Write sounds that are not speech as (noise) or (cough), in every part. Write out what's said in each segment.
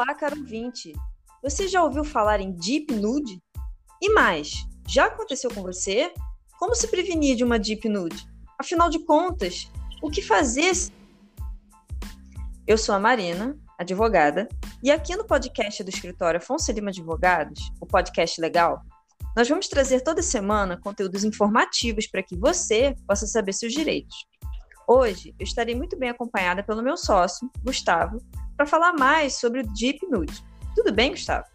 Olá, caro ouvinte. Você já ouviu falar em Deep Nude? E mais, já aconteceu com você? Como se prevenir de uma Deep Nude? Afinal de contas, o que fazer? Eu sou a Marina, advogada, e aqui no podcast do escritório Afonso Lima Advogados, o podcast legal, nós vamos trazer toda semana conteúdos informativos para que você possa saber seus direitos. Hoje, eu estarei muito bem acompanhada pelo meu sócio, Gustavo, para falar mais sobre o Deep Nude. Tudo bem, Gustavo?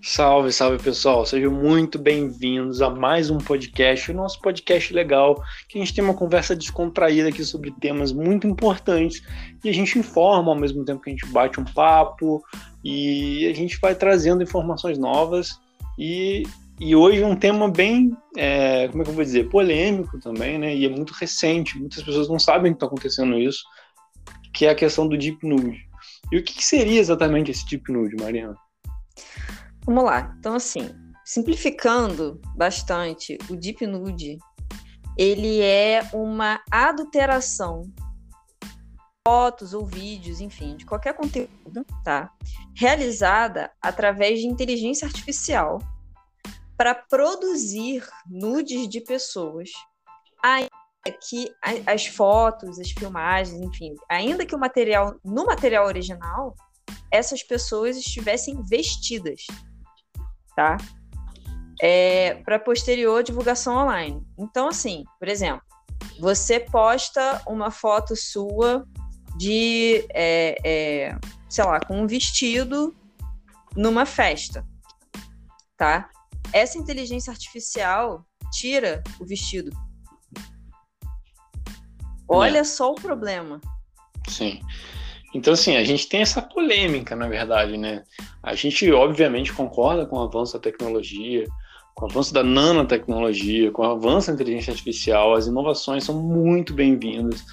Salve, salve pessoal, sejam muito bem-vindos a mais um podcast, o nosso podcast legal, que a gente tem uma conversa descontraída aqui sobre temas muito importantes e a gente informa ao mesmo tempo que a gente bate um papo e a gente vai trazendo informações novas e, e hoje um tema bem, é, como é que eu vou dizer, polêmico também, né? E é muito recente, muitas pessoas não sabem que está acontecendo isso, que é a questão do Deep Nude. E o que seria exatamente esse Deep Nude, Mariana? Vamos lá. Então, assim, simplificando bastante, o Deep Nude, ele é uma adulteração fotos ou vídeos, enfim, de qualquer conteúdo, tá? Realizada através de inteligência artificial para produzir nudes de pessoas, ainda que as fotos, as filmagens, enfim, ainda que o material no material original, essas pessoas estivessem vestidas, tá? É, para posterior divulgação online. Então, assim, por exemplo, você posta uma foto sua de, é, é, sei lá, com um vestido numa festa, tá? Essa inteligência artificial tira o vestido Olha é. só o problema. Sim. Então, assim, a gente tem essa polêmica, na verdade, né? A gente, obviamente, concorda com o avanço da tecnologia, com o avanço da nanotecnologia, com o avanço da inteligência artificial, as inovações são muito bem-vindas,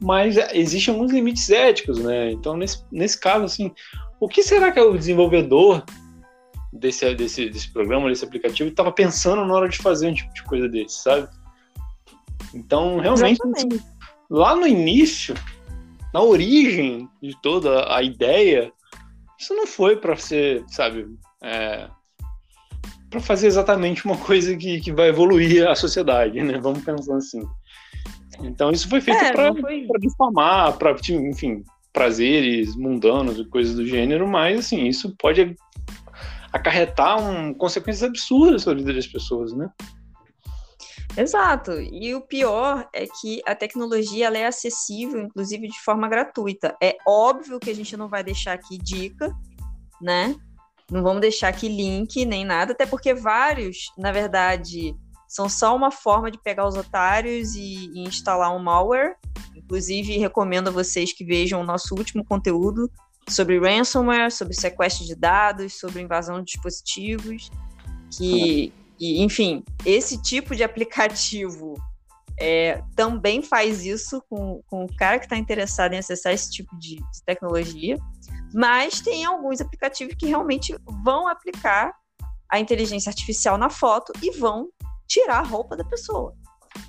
mas existem alguns limites éticos, né? Então, nesse, nesse caso, assim, o que será que o desenvolvedor desse, desse, desse programa, desse aplicativo, estava pensando na hora de fazer um tipo de coisa desse, sabe? Então, realmente, Exatamente lá no início, na origem de toda a ideia, isso não foi para ser, sabe, é, para fazer exatamente uma coisa que, que vai evoluir a sociedade, né? Vamos pensar assim. Então isso foi feito é, para foi... difamar, para, enfim, prazeres mundanos e coisas do gênero, mas assim, isso pode acarretar um, consequências absurdas sobre a vida das pessoas, né? Exato. E o pior é que a tecnologia ela é acessível, inclusive de forma gratuita. É óbvio que a gente não vai deixar aqui dica, né? Não vamos deixar aqui link nem nada, até porque vários, na verdade, são só uma forma de pegar os otários e, e instalar um malware. Inclusive, recomendo a vocês que vejam o nosso último conteúdo sobre ransomware, sobre sequestro de dados, sobre invasão de dispositivos, que e, enfim, esse tipo de aplicativo é, também faz isso com, com o cara que está interessado em acessar esse tipo de, de, tecnologia, mas tem alguns aplicativos que realmente vão aplicar a inteligência artificial na foto e vão tirar a roupa da pessoa.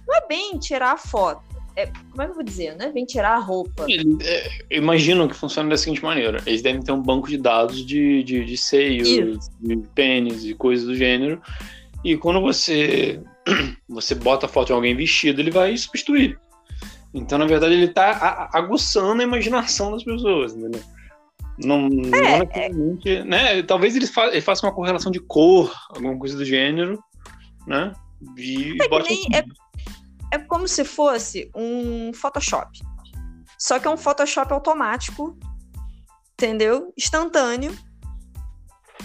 Não é bem tirar a foto. É, como é que eu vou dizer? Não é bem tirar a roupa. É, imagino que funciona da seguinte maneira: eles devem ter um banco de dados de, de, de seios, de pênis e coisas do gênero, e quando você (clears throat) você bota a foto de alguém vestido, ele vai substituir. Então, na verdade, ele está aguçando a imaginação das pessoas, entendeu? Não, é, não é... né? Talvez ele, fa ele faça uma correlação de cor, alguma coisa do gênero, né? E é, bote é, é como se fosse um Photoshop. Só que é um Photoshop automático, entendeu? Instantâneo,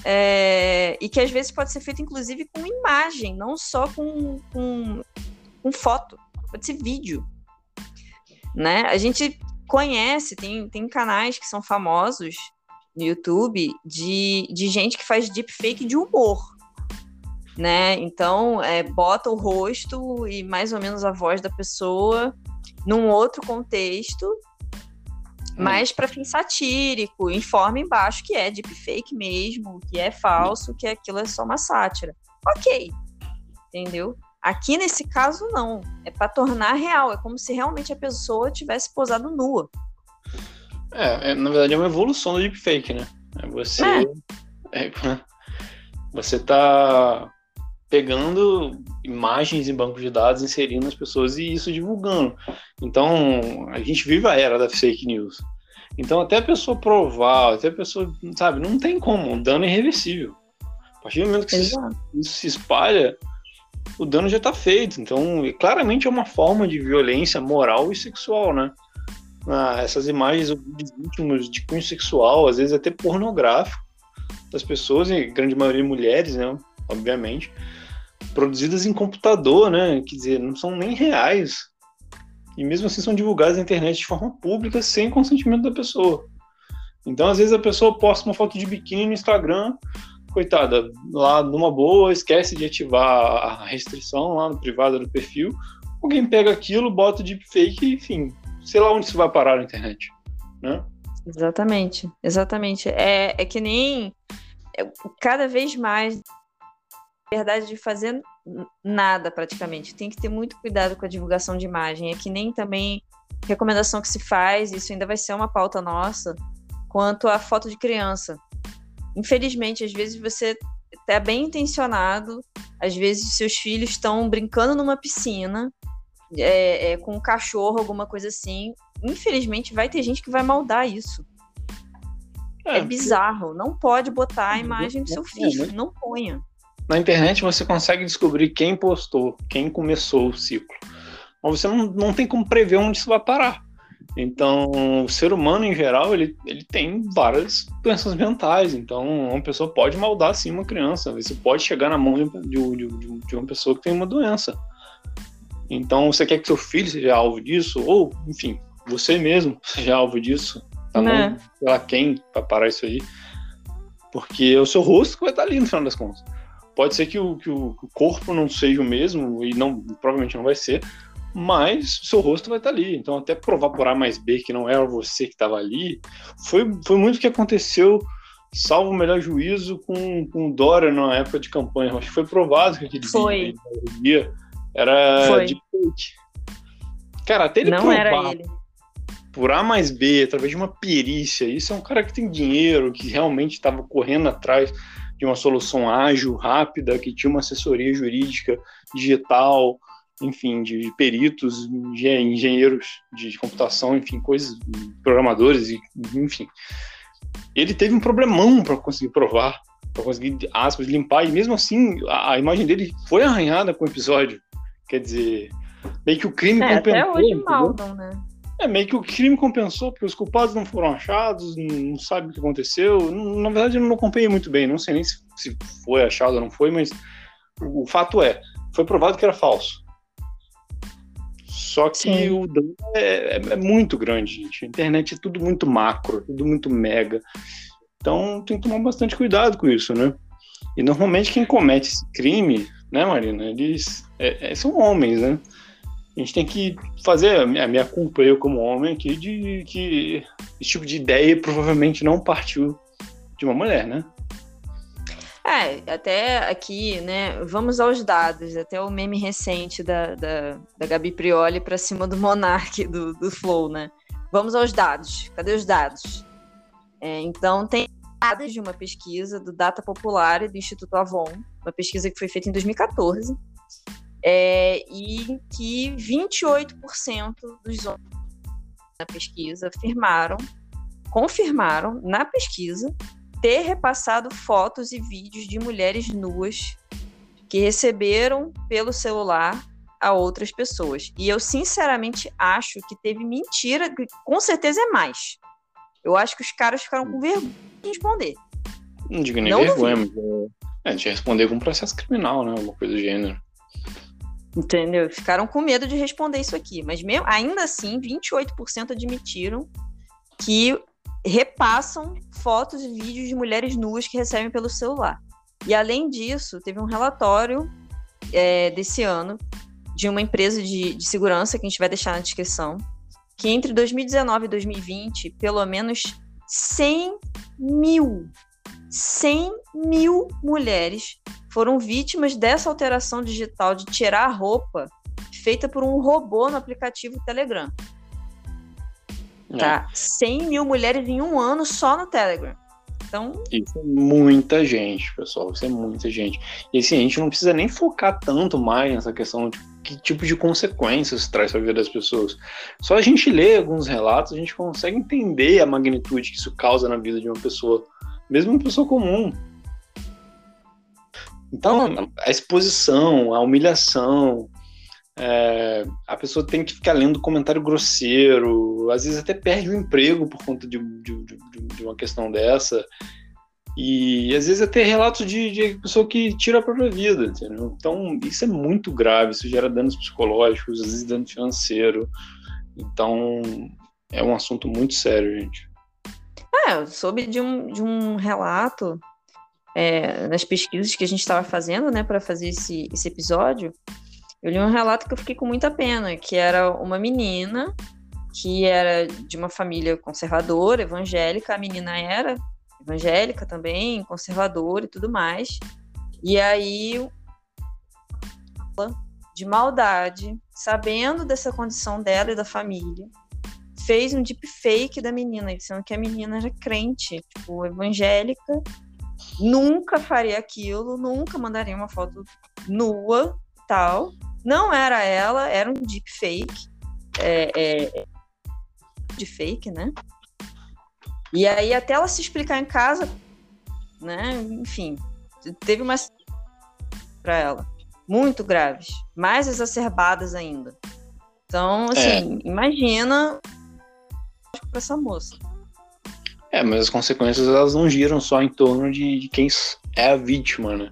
é, e que às vezes pode ser feito, inclusive, com imagem, não só com, com, com foto, pode ser vídeo. Né? A gente conhece, tem, tem canais que são famosos no YouTube de, de gente que faz deepfake de humor. Né? Então, é, bota o rosto e mais ou menos a voz da pessoa num outro contexto. Mas para fim satírico, informa embaixo que é deepfake mesmo, que é falso, que aquilo é só uma sátira. Ok, entendeu? Aqui nesse caso não, é para tornar real, é como se realmente a pessoa tivesse posado nua. É, é, na verdade é uma evolução do deepfake, né? É você. É. É, (laughs) você está pegando imagens em bancos de dados, inserindo as pessoas e isso divulgando. Então, a gente vive a era da fake news. Então, até a pessoa provar, até a pessoa, sabe, não tem como, o dano é irreversível. A partir do momento que isso se espalha, o dano já está feito. Então, claramente é uma forma de violência moral e sexual, né? Ah, essas imagens íntimos de cunho sexual, às vezes até pornográfico, das pessoas, e grande maioria mulheres, né? Obviamente, produzidas em computador, né? Quer dizer, não são nem reais. E mesmo assim são divulgadas na internet de forma pública sem consentimento da pessoa. Então, às vezes, a pessoa posta uma foto de biquíni no Instagram, coitada, lá numa boa, esquece de ativar a restrição lá no privado do perfil. Alguém pega aquilo, bota deepfake enfim, sei lá onde isso vai parar na internet, né? Exatamente, exatamente. É, é que nem é, cada vez mais verdade de fazer nada praticamente. Tem que ter muito cuidado com a divulgação de imagem. É que nem também recomendação que se faz, isso ainda vai ser uma pauta nossa, quanto à foto de criança. Infelizmente, às vezes você está bem intencionado, às vezes seus filhos estão brincando numa piscina é, é, com um cachorro, alguma coisa assim. Infelizmente, vai ter gente que vai maldar isso. É, é bizarro. Não pode botar a imagem do seu filho. Né? Não ponha. Na internet você consegue descobrir quem postou, quem começou o ciclo. Mas você não, não tem como prever onde isso vai parar. Então, o ser humano, em geral, ele, ele tem várias doenças mentais. Então, uma pessoa pode maldar, sim, uma criança. Você pode chegar na mão de, de, de uma pessoa que tem uma doença. Então, você quer que seu filho seja alvo disso? Ou, enfim, você mesmo (laughs) seja alvo disso? Tá né? sei lá quem para parar isso aí. Porque é o seu rosto vai estar ali no final das contas. Pode ser que o, que o, corpo não seja o mesmo, e não provavelmente não vai ser, mas o seu rosto vai estar ali. Então, até provar por A mais B que não era você que estava ali, foi, foi muito o que aconteceu, salvo o melhor juízo, com, com o Dória na época de campanha. Acho que foi provado que aquele foi. vídeo era foi. de fake. Cara, até ele não provar era ele. por A mais B, através de uma perícia, isso é um cara que tem dinheiro, que realmente estava correndo atrás de uma solução ágil, rápida, que tinha uma assessoria jurídica digital, enfim, de peritos, engenheiros de computação, enfim, coisas, programadores, enfim. Ele teve um problemão para conseguir provar, para conseguir, aspas, limpar, e mesmo assim a, a, imagem dele foi arranhada com o episódio. Quer dizer, meio que o crime é, compensou. Até hoje maldam, né? É, meio que o crime compensou, porque os culpados não foram achados, não sabe o que aconteceu. Na verdade, eu não acompanhei muito bem, não sei nem se, se foi achado ou não foi, mas o, o, fato é, foi provado que era falso. Só que Sim. o dano é, é, é, muito grande, gente. A internet é tudo muito macro, tudo muito mega. Então tem que tomar bastante cuidado com isso, né? E normalmente quem comete esse crime, né, Marina, eles é, é são homens, né? A gente tem que fazer a minha culpa, eu como homem aqui, de que esse tipo de ideia provavelmente não partiu de uma mulher, né? É, até aqui, né? Vamos aos dados. Até o meme recente da, da, da Gabi Prioli para cima do Monark do, do Flow, né? Vamos aos dados. Cadê os dados? É, então, tem dados de uma pesquisa do Data Popular e do Instituto Avon, uma pesquisa que foi feita em 2014 é, e que 28% dos homens na pesquisa afirmaram, confirmaram na pesquisa ter repassado fotos e vídeos de mulheres nuas que receberam pelo celular a outras pessoas. E eu sinceramente acho que teve mentira, que com certeza é mais. Eu acho que os caras ficaram com vergonha de responder. Não digo nem Não vergonha, mas é, é, de responder com um processo criminal, né? Uma coisa do gênero. Entendeu? Ficaram com medo de responder isso aqui. Mas mesmo, ainda assim, 28% admitiram que repassam fotos e vídeos de mulheres nuas que recebem pelo celular. E além disso, teve um relatório é, desse ano de uma empresa de, de segurança que a gente vai deixar na descrição, que entre 2019 e 2020, pelo menos 100 mil, 100 mil mulheres foram vítimas dessa alteração digital de tirar a roupa feita por um robô no aplicativo Telegram. É. Tá? 100 mil mulheres em um ano só no Telegram. Então. Isso é muita gente, pessoal. Isso é muita gente. E assim, a gente não precisa nem focar tanto mais nessa questão de que tipo de consequências traz para a vida das pessoas. Só a gente lê alguns relatos, a gente consegue entender a magnitude que isso causa na vida de uma pessoa, mesmo uma pessoa comum. Então, a exposição, a humilhação, é, a pessoa tem que ficar lendo comentário grosseiro, às vezes até perde o emprego por conta de, de, de, de uma questão dessa. E às vezes até relatos de, de, pessoa que tira a própria vida, entendeu? Então isso é muito grave, isso gera danos psicológicos, às vezes dano financeiro. Então é um assunto muito sério, gente. É, eu soube de um, de um relato é, nas pesquisas que a gente estava fazendo, né, para fazer esse, esse episódio, eu li um relato que eu fiquei com muita pena, que era uma menina que era de uma família conservadora, evangélica, a menina era evangélica também, conservadora e tudo mais. E aí de maldade, sabendo dessa condição dela e da família, fez um deepfake da menina, dizendo que a menina era crente, tipo, evangélica, nunca faria aquilo, nunca mandaria uma foto nua tal. Não era ela, era um deepfake. É, é, de fake, né? E aí, até ela se explicar em casa, né? Enfim, teve umas para ela muito graves, mais exacerbadas ainda. Então, assim, é. imagina para essa moça. É, mas as consequências elas não giram só em torno de, de quem é a vítima, né?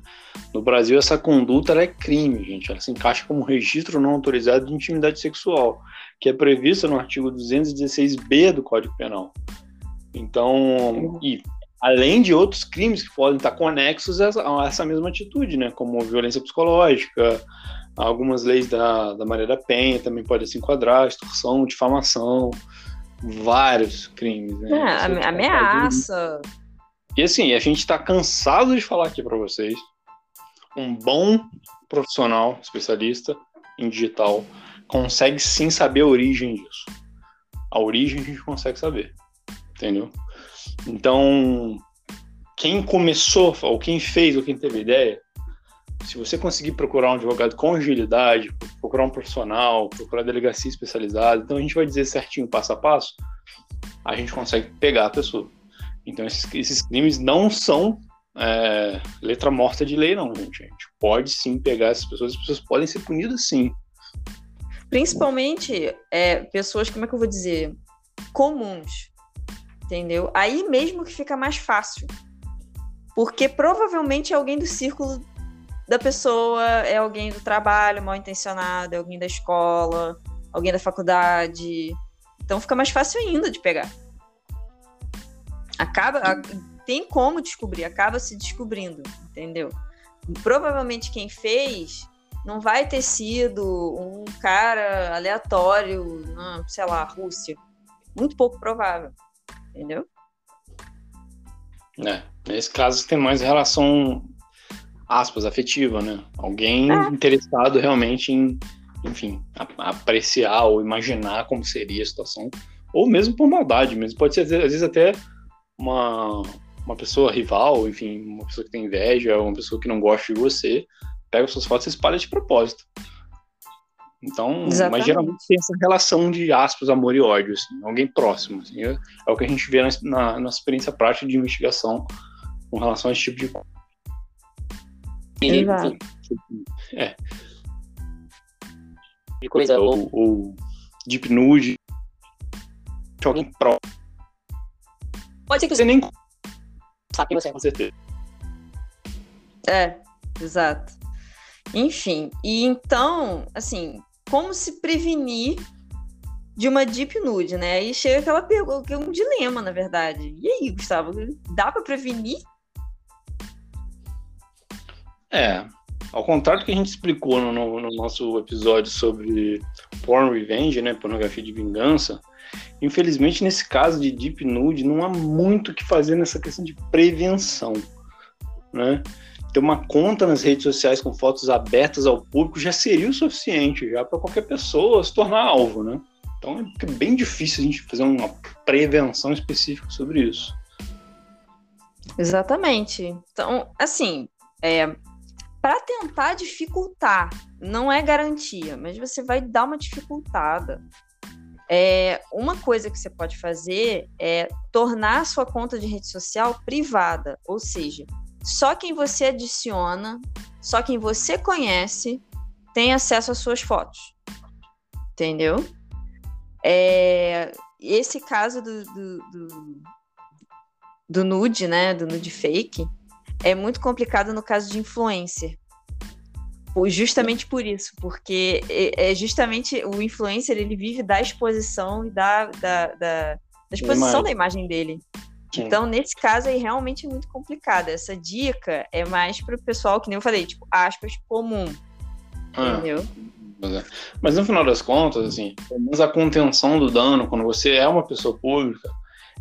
No Brasil, essa conduta é crime, gente. Ela se encaixa como registro não autorizado de intimidade sexual, que é prevista no artigo 216b do Código Penal. Então, e além de outros crimes que podem estar conexos a essa mesma atitude, né? Como violência psicológica, algumas leis da, da Maria da Penha também podem se enquadrar, extorsão, difamação, vários crimes, né? É, ameaça. E assim, a gente está cansado de falar aqui para vocês um bom profissional, especialista em digital, consegue sim saber a origem disso. A origem a gente consegue saber, entendeu? Então, quem começou, ou quem fez, ou quem teve ideia, se você conseguir procurar um advogado com agilidade, procurar um profissional, procurar delegacia especializada, então a gente vai dizer certinho, passo a passo, a gente consegue pegar a pessoa. Então esses, esses crimes não são é, letra morta de lei, não, gente. A gente pode sim pegar essas pessoas, as pessoas podem ser punidas sim. Principalmente é, pessoas, como é que eu vou dizer, comuns, entendeu? Aí mesmo que fica mais fácil. Porque provavelmente é alguém do círculo da pessoa, é alguém do trabalho mal intencionado, é alguém da escola, alguém da faculdade. Então fica mais fácil ainda de pegar. Acaba, tem como descobrir, acaba se descobrindo, entendeu? Provavelmente quem fez não vai ter sido um cara aleatório, sei lá, Rússia. Muito pouco provável, entendeu? É, nesse caso tem mais relação, aspas, afetiva, né? Alguém é. interessado realmente em, enfim, apreciar ou imaginar como seria a situação, ou mesmo por maldade mesmo. Pode ser, às vezes, até uma, uma pessoa rival, enfim, uma pessoa que tem inveja, uma pessoa que não gosta de você, pega suas fotos e espalha de propósito. Então, Exatamente. mas geralmente tem essa relação de aspas, amor e ódio, assim, alguém próximo. Assim, é, é, o que a gente vê na, na, na, experiência prática de investigação com relação a esse tipo de. Exato. É. De coisa, ou, ou deep nude, de alguém próximo. Pode ser que você nem sabe quem você é, com certeza. É, exato. Enfim, e então, assim, como se prevenir de uma deep nude, né? Aí chega aquela pergunta, que é um dilema, na verdade. E aí, Gustavo, dá para prevenir? É, ao contrário do que a gente explicou no, no, nosso episódio sobre porn revenge, né, pornografia de vingança, Infelizmente, nesse caso de Deep Nude, não há muito o que fazer nessa questão de prevenção. Né? Ter uma conta nas redes sociais com fotos abertas ao público já seria o suficiente já para qualquer pessoa se tornar alvo. Né? Então é bem difícil a gente fazer uma prevenção específica sobre isso. Exatamente. Então, assim, é, para tentar dificultar, não é garantia, mas você vai dar uma dificultada. É, uma coisa que você pode fazer é tornar a sua conta de rede social privada, ou seja, só quem você adiciona, só quem você conhece tem acesso às suas fotos. Entendeu? É, esse caso do, do, do, do nude, né? Do nude fake, é muito complicado no caso de influencer. Justamente por isso, porque é, é justamente o influencer ele vive da exposição e da, da, da, da exposição da imagem dele. Sim. Então, nesse caso aí, realmente é muito complicado. Essa dica é mais para o pessoal, que nem eu falei, tipo, aspas, comum. Ah, entendeu? É. Mas no final das contas, assim, pelo menos a contenção do dano, quando você é uma pessoa pública,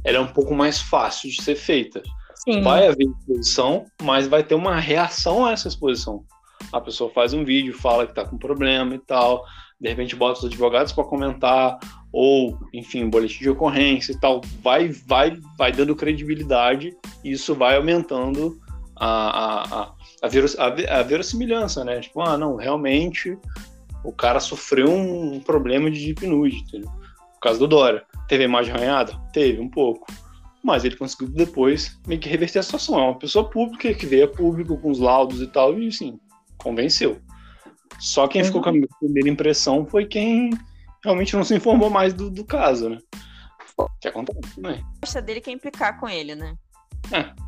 ela é um pouco mais fácil de ser feita. Sim. Vai haver exposição, mas vai ter uma reação a essa exposição. A pessoa faz um vídeo, fala que tá com problema e tal, de repente bota os advogados para comentar, ou, enfim, boletim de ocorrência e tal, vai, vai, vai dando credibilidade e isso vai aumentando a, a, a, veros, a, a verossimilhança, né? Tipo, ah, não, realmente o cara sofreu um, problema de deep entendeu? No caso do Dória. Teve imagem arranhada? Teve, um pouco mas ele conseguiu depois meio que reverter a situação. É uma pessoa pública que veio a público com os laudos e tal, e sim, convenceu. Só quem uhum. ficou com a primeira impressão foi quem realmente não se informou mais do, do caso, né? Que acontece, né? A dele quer implicar com ele, né? É.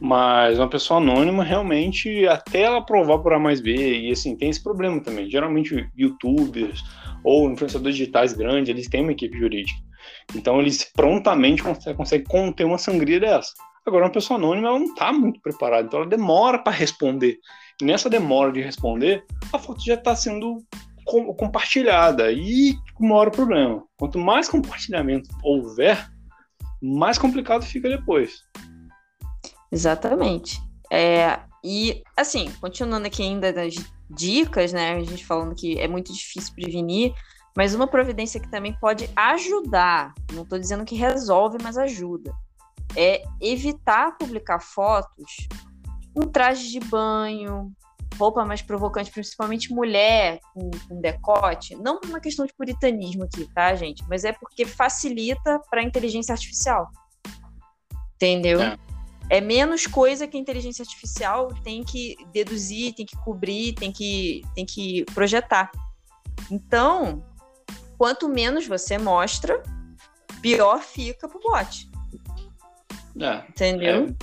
Mas uma pessoa anônima, realmente, até ela provar por A mais B, e assim, tem esse problema também. Geralmente, youtubers ou influenciadores digitais grandes, eles têm uma equipe jurídica. Então eles prontamente conseguem, conter uma sangria dessa. Agora, uma pessoa anônima, ela não está muito preparada, então ela demora para responder. E nessa demora de responder, a foto já está sendo com, compartilhada. E mora o problema. Quanto mais compartilhamento houver, mais complicado fica depois. Exatamente. É, e, assim, continuando aqui ainda nas dicas, né? A gente falando que é muito difícil prevenir. Mas uma providência que também pode ajudar, não estou dizendo que resolve, mas ajuda, é evitar publicar fotos com traje de banho, roupa mais provocante, principalmente mulher com, com decote. Não por uma questão de puritanismo aqui, tá, gente? Mas é porque facilita para a inteligência artificial. Entendeu? É. é menos coisa que a inteligência artificial tem que deduzir, tem que cobrir, tem que, tem que projetar. Então, quanto menos você mostra, pior fica pro bot. É, Entendeu?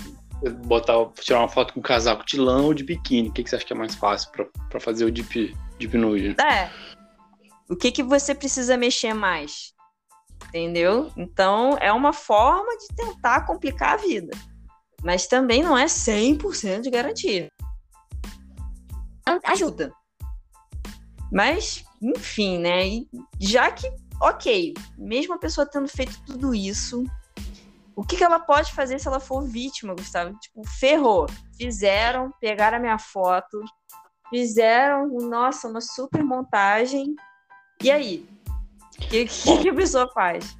É, botar, tirar uma foto com um casaco de lã ou de biquíni. O que, que você acha que é mais fácil para fazer o deep, deep nude? É. O que, que você precisa mexer mais? Entendeu? Então, é uma forma de tentar complicar a vida. Mas também não é 100% de garantia. Ajuda. Mas enfim, né? E já que, ok, mesmo a pessoa tendo feito tudo isso, o que, que ela pode fazer se ela for vítima, Gustavo? Tipo, ferrou. Fizeram, pegaram a minha foto, fizeram, nossa, uma super montagem. E aí? O que, que, que, a pessoa faz?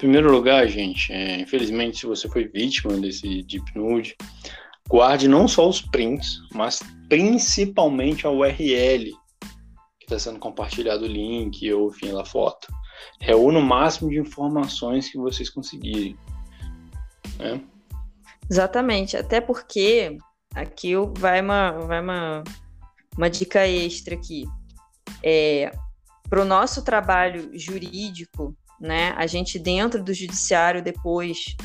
Primeiro lugar, gente, é, infelizmente, se você foi vítima desse Deep Nude, guarde não só os prints, mas principalmente a URL está sendo compartilhado o link ou, enfim, a foto. Reúna o máximo de informações que vocês conseguirem. Né? Exatamente, até porque aqui vai uma, vai uma, uma dica extra aqui. É, Para o nosso trabalho jurídico, né, a gente dentro do judiciário depois,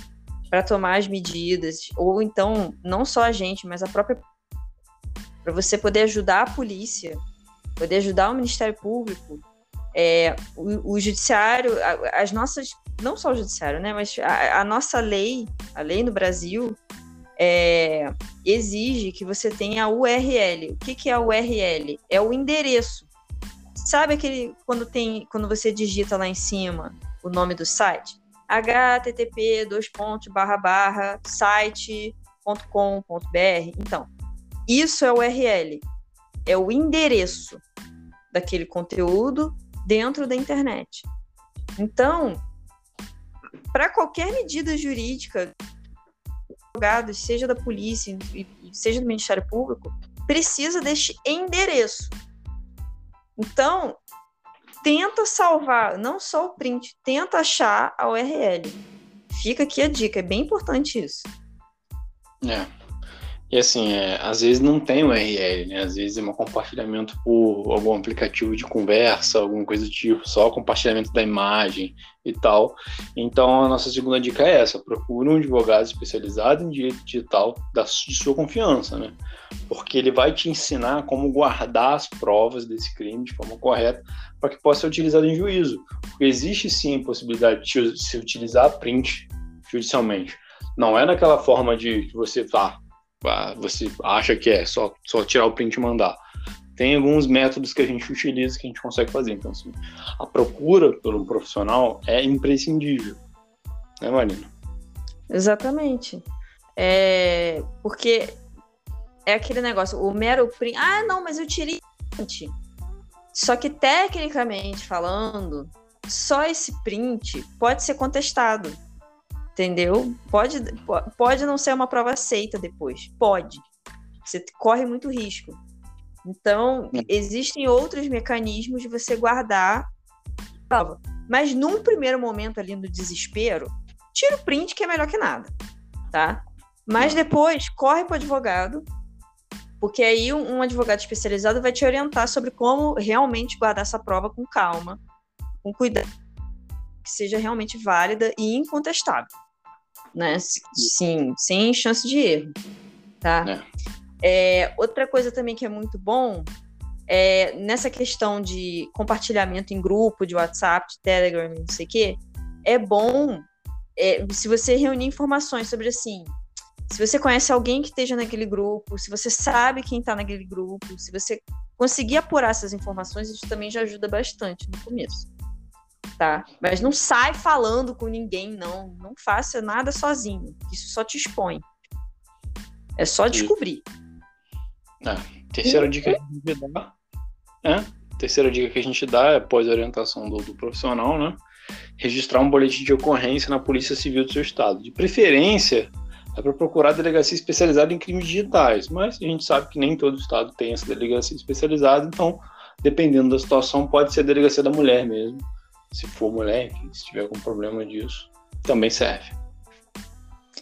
para tomar as medidas, ou então, não só a gente, mas a própria. para você poder ajudar a polícia poder ajudar o Ministério Público, é, o, o, judiciário, as nossas, não só o judiciário, né, mas a, a nossa lei, a lei no Brasil, é, exige que você tenha a URL. O que, que é a URL? É o endereço. Sabe aquele quando tem, quando você digita lá em cima o nome do site? http dois pontos barra barra site.com.br. Então, isso é o URL é o endereço daquele conteúdo dentro da internet. Então, para qualquer medida jurídica, advogados, seja da polícia, seja do Ministério Público, precisa deste endereço. Então, tenta salvar não só o print, tenta achar a URL. Fica aqui a dica, é bem importante isso. É. E assim, é, às vezes não tem URL, né? Às vezes é um compartilhamento por algum aplicativo de conversa, alguma coisa do tipo, só compartilhamento da imagem e tal. Então a nossa segunda dica é essa: procure um advogado especializado em direito digital da, de sua confiança, né? Porque ele vai te ensinar como guardar as provas desse crime de forma correta para que possa ser utilizado em juízo. Porque existe sim a possibilidade de se utilizar print judicialmente. Não é naquela forma de você, ah, você acha que é só, só tirar o print e mandar. Tem alguns métodos que a gente utiliza que a gente consegue fazer. Então, assim, a procura por um profissional é imprescindível. Né, Marina? Exatamente. É, porque é aquele negócio, o mero print. Ah, não, mas eu tirei print. Só que, tecnicamente falando, só esse print pode ser contestado. Entendeu? Pode, pode não ser uma prova aceita depois. Pode. Você corre muito risco. Então, existem outros mecanismos de você guardar a prova. Mas num primeiro momento ali no desespero, tira o print que é melhor que nada, tá? Mas depois corre para o advogado, porque aí um advogado especializado vai te orientar sobre como realmente guardar essa prova com calma, com cuidado, que seja realmente válida e incontestável né? Sim, sem chance de erro, tá? É. É, outra coisa também que é muito bom é nessa questão de compartilhamento em grupo, de WhatsApp, de Telegram, não sei o quê, é bom é, se você reunir informações sobre assim, se você conhece alguém que esteja naquele grupo, se você sabe quem está naquele grupo, se você conseguir apurar essas informações, isso também já ajuda bastante no começo tá? Mas não sai falando com ninguém, não. Não faça nada sozinho. Isso só te expõe. É só descobrir. É. Terceira dica que a gente dá. É. Terceira dica que a gente dá é após a orientação do, do profissional, né? Registrar um boletim de ocorrência na Polícia Civil do seu estado. De preferência, é para procurar delegacia especializada em crimes digitais, mas a gente sabe que nem todo estado tem essa delegacia especializada, então, dependendo da situação, pode ser a delegacia da mulher mesmo, se for mulher, se tiver algum problema disso, também serve.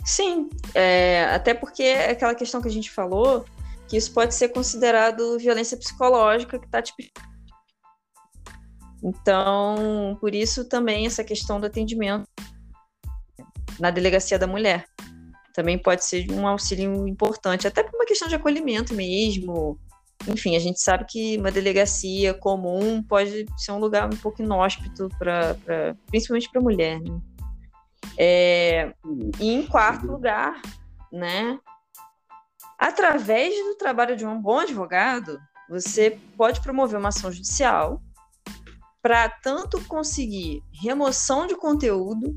Sim, é, até porque é aquela questão que a gente falou, que isso pode ser considerado violência psicológica que está te Então, por isso também essa questão do atendimento na delegacia da mulher também pode ser um auxílio importante, até por uma questão de acolhimento mesmo, enfim, a gente sabe que uma delegacia comum pode ser um lugar um pouco inóspito, pra, pra principalmente para mulher. Né? É, e em quarto lugar, né, através do trabalho de um bom advogado, você pode promover uma ação judicial para tanto conseguir remoção de conteúdo,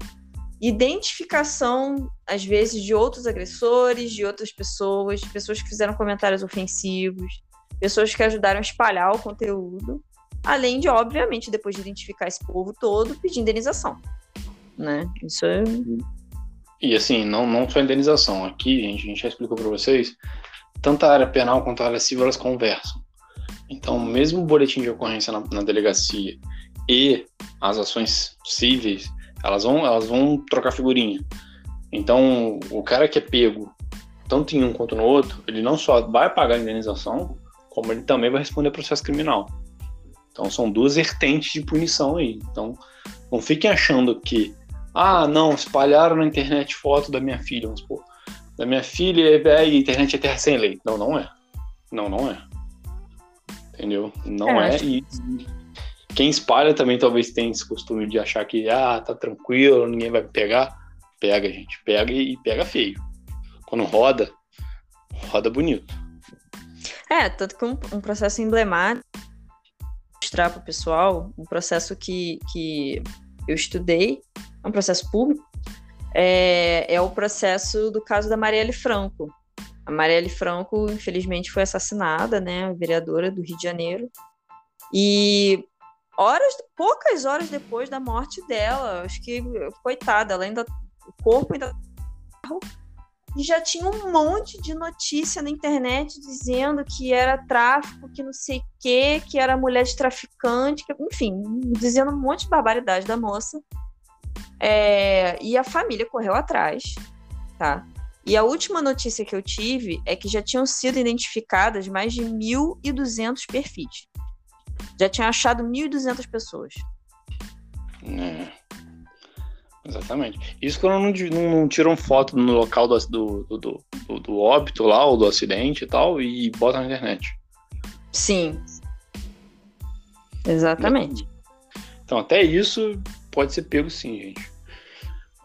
identificação, às vezes, de outros agressores, de outras pessoas, pessoas que fizeram comentários ofensivos, pessoas que ajudaram a espalhar o conteúdo, além de, obviamente, depois de identificar esse povo todo, pedir indenização. Né? Isso é. E assim, não, não só indenização. Aqui, gente, a gente já explicou para vocês, tanto a área penal quanto a área civil elas conversam. Então, mesmo o boletim de ocorrência na, na delegacia e as ações cíveis, elas vão, elas vão trocar figurinha. Então, o cara que é pego, tanto em um quanto no outro, ele não só vai pagar a indenização, como ele também vai responder processo criminal. Então são duas vertentes de punição aí. Então não fiquem achando que, ah, não, espalharam na internet foto da minha filha, vamos supor. Da minha filha é, a internet é terra sem lei. Não, não é. Não, não é. Entendeu? Não é. é. E quem espalha também talvez tenha esse costume de achar que, ah, tá tranquilo, ninguém vai pegar. Pega, gente. Pega e pega feio. Quando roda, roda bonito. É, tanto que um, um processo emblemático, mostrar para o pessoal, um processo que, que eu estudei, é um processo público, é, é o processo do caso da Marielle Franco. A Marielle Franco, infelizmente, foi assassinada, né, vereadora do Rio de Janeiro, e horas, poucas horas depois da morte dela, acho que, coitada, ela ainda, o corpo ainda e já tinha um monte de notícia na internet dizendo que era tráfico, que não sei o quê, que era mulher de traficante, que, enfim, dizendo um monte de barbaridade da moça. É, e a família correu atrás, tá? E a última notícia que eu tive é que já tinham sido identificadas mais de 1.200 perfis. Já tinha achado 1.200 pessoas. É. Exatamente. Isso quando não, não, não tiram foto no local do, do, do, do, do óbito lá, ou do acidente e tal, e botam na internet. Sim. Exatamente. Então, até isso pode ser pego sim, gente.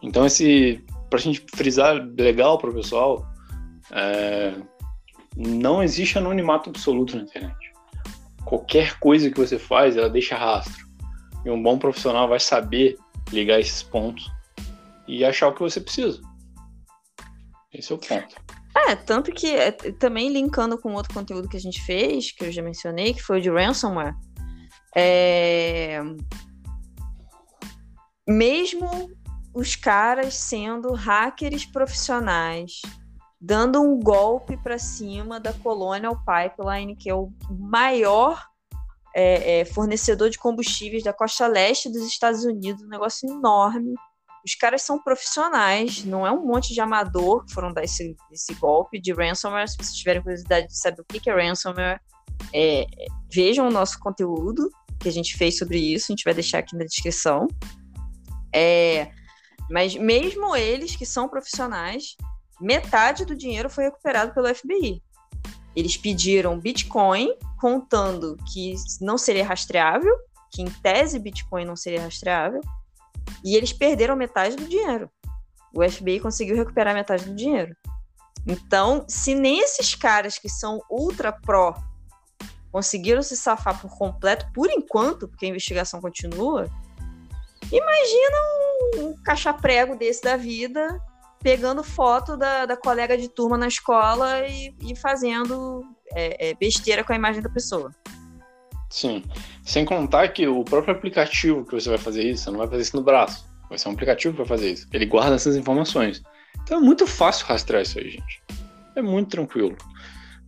Então, esse. Pra gente frisar legal pro pessoal, é, não existe anonimato absoluto na internet. Qualquer coisa que você faz, ela deixa rastro. E um bom profissional vai saber ligar esses pontos e achar o que você precisa. Esse é o ponto. É, tanto que é, também linkando com outro conteúdo que a gente fez, que eu já mencionei, que foi o de ransomware. É... Mesmo os caras sendo hackers profissionais, dando um golpe para cima da Colonial Pipeline, que é o maior é, é, fornecedor de combustíveis da costa leste dos Estados Unidos, um negócio enorme. Os caras são profissionais, não é um monte de amador que foram dar esse, esse golpe de ransomware. Se vocês tiverem curiosidade de saber o que é ransomware, é, vejam o nosso conteúdo que a gente fez sobre isso, a gente vai deixar aqui na descrição. É, mas mesmo eles que são profissionais, metade do dinheiro foi recuperado pelo FBI. Eles pediram Bitcoin, contando que não seria rastreável, que em tese Bitcoin não seria rastreável, e eles perderam metade do dinheiro. O FBI conseguiu recuperar metade do dinheiro. Então, se nem esses caras que são ultra pró conseguiram se safar por completo, por enquanto, porque a investigação continua, imagina um, um caixa-prego desse da vida pegando foto da, da colega de turma na escola e, e fazendo é, é, besteira com a imagem da pessoa. Sim. Sem contar que o próprio aplicativo que você vai fazer isso, você não vai fazer isso no braço. Vai ser um aplicativo que vai fazer isso. Ele guarda essas informações. Então é muito fácil rastrear isso aí, gente. É muito tranquilo.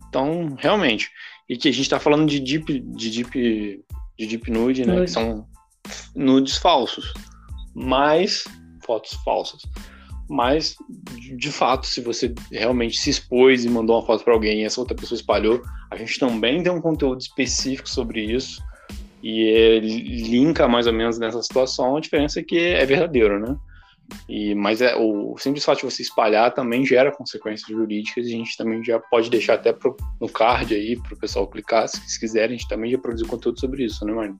Então, realmente. E que a gente está falando de deep, de deep, de deep nude, né? Nude. Que são nudes falsos. Mais fotos falsas. Mas, de fato, se você realmente se expôs e mandou uma foto para alguém e essa outra pessoa espalhou, a gente também tem um conteúdo específico sobre isso e linka mais ou menos nessa situação. A diferença é que é verdadeiro, né? E, mas é, o simples fato de você espalhar também gera consequências jurídicas e a gente também já pode deixar até pro, no card aí para o pessoal clicar, se, se quiserem, a gente também já produziu conteúdo sobre isso, né, Marina?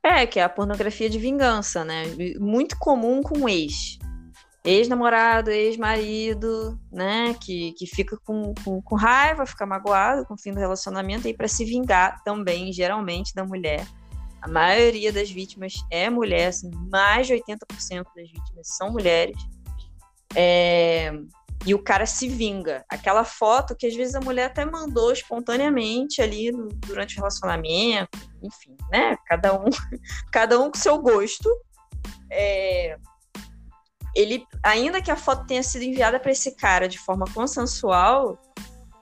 É, que é a pornografia de vingança, né? Muito comum com ex ex-namorado, ex-marido, né, que, que fica com, com, com, raiva, fica magoado com o fim do relacionamento e para se vingar também, geralmente, da mulher. A maioria das vítimas é mulher, assim, mais de 80% das vítimas são mulheres. É, e o cara se vinga. Aquela foto que às vezes a mulher até mandou espontaneamente ali no, durante o relacionamento, enfim, né? Cada um, (laughs) cada um com seu gosto. É, ele, ainda que a foto tenha sido enviada para esse cara de forma consensual,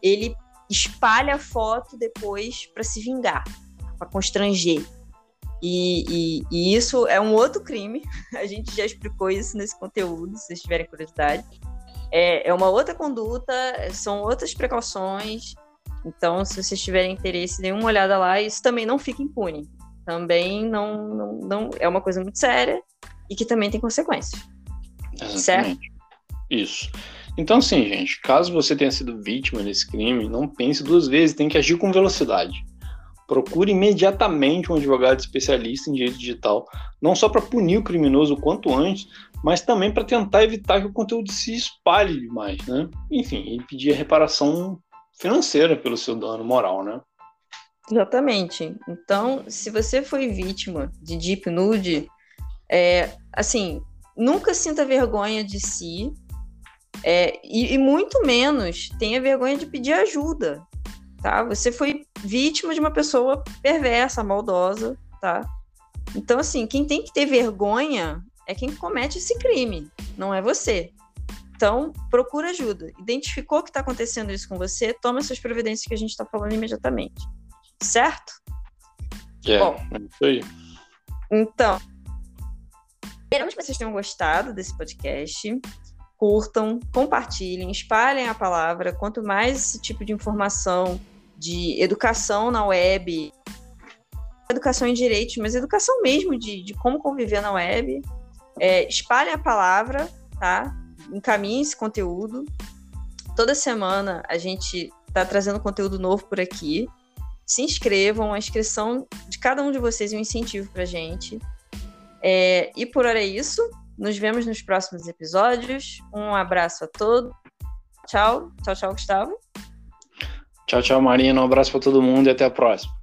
ele espalha a foto depois para se vingar, para constranger. E, e, e, isso é um outro crime. (laughs) A gente já explicou isso nesse conteúdo, se vocês tiverem curiosidade. É, é uma outra conduta, são outras precauções. Então, se vocês tiverem interesse, dêem uma olhada lá. Isso também não fica impune. Também não, não, não é uma coisa muito séria e que também tem consequências. Exatamente. Certo? Isso. Então, sim, gente, caso você tenha sido vítima desse crime, não pense duas vezes, tem que agir com velocidade. Procure imediatamente um advogado especialista em direito digital, não só para punir o criminoso o quanto antes, mas também para tentar evitar que o conteúdo se espalhe demais, né? Enfim, e pedir a reparação financeira pelo seu dano moral, né? Exatamente. Então, se você foi vítima de deep nude, é, assim, nunca sinta vergonha de si é, e, e, muito menos tenha vergonha de pedir ajuda, tá? Você foi vítima de uma pessoa perversa, maldosa, tá? Então, assim, quem tem que ter vergonha é quem comete esse crime, não é você. Então, procura ajuda. Identificou que está acontecendo isso com você, toma essas providências que a gente está falando imediatamente. Certo? É, Bom, é isso aí. Então, esperamos que vocês tenham gostado desse podcast. Curtam, compartilhem, espalhem a palavra. Quanto mais esse tipo de informação de educação na web, educação em direitos, mas educação mesmo de, de como conviver na web, é, espalhem a palavra, tá? Encaminhem esse conteúdo. Toda semana a gente está trazendo conteúdo novo por aqui. Se inscrevam, a inscrição de cada um de vocês é um incentivo para a gente. É, e por hora é isso. Nos vemos nos próximos episódios. Um abraço a todos. Tchau. Tchau, tchau, Gustavo. Tchau, tchau, Marina. Um abraço para todo mundo e até a próxima.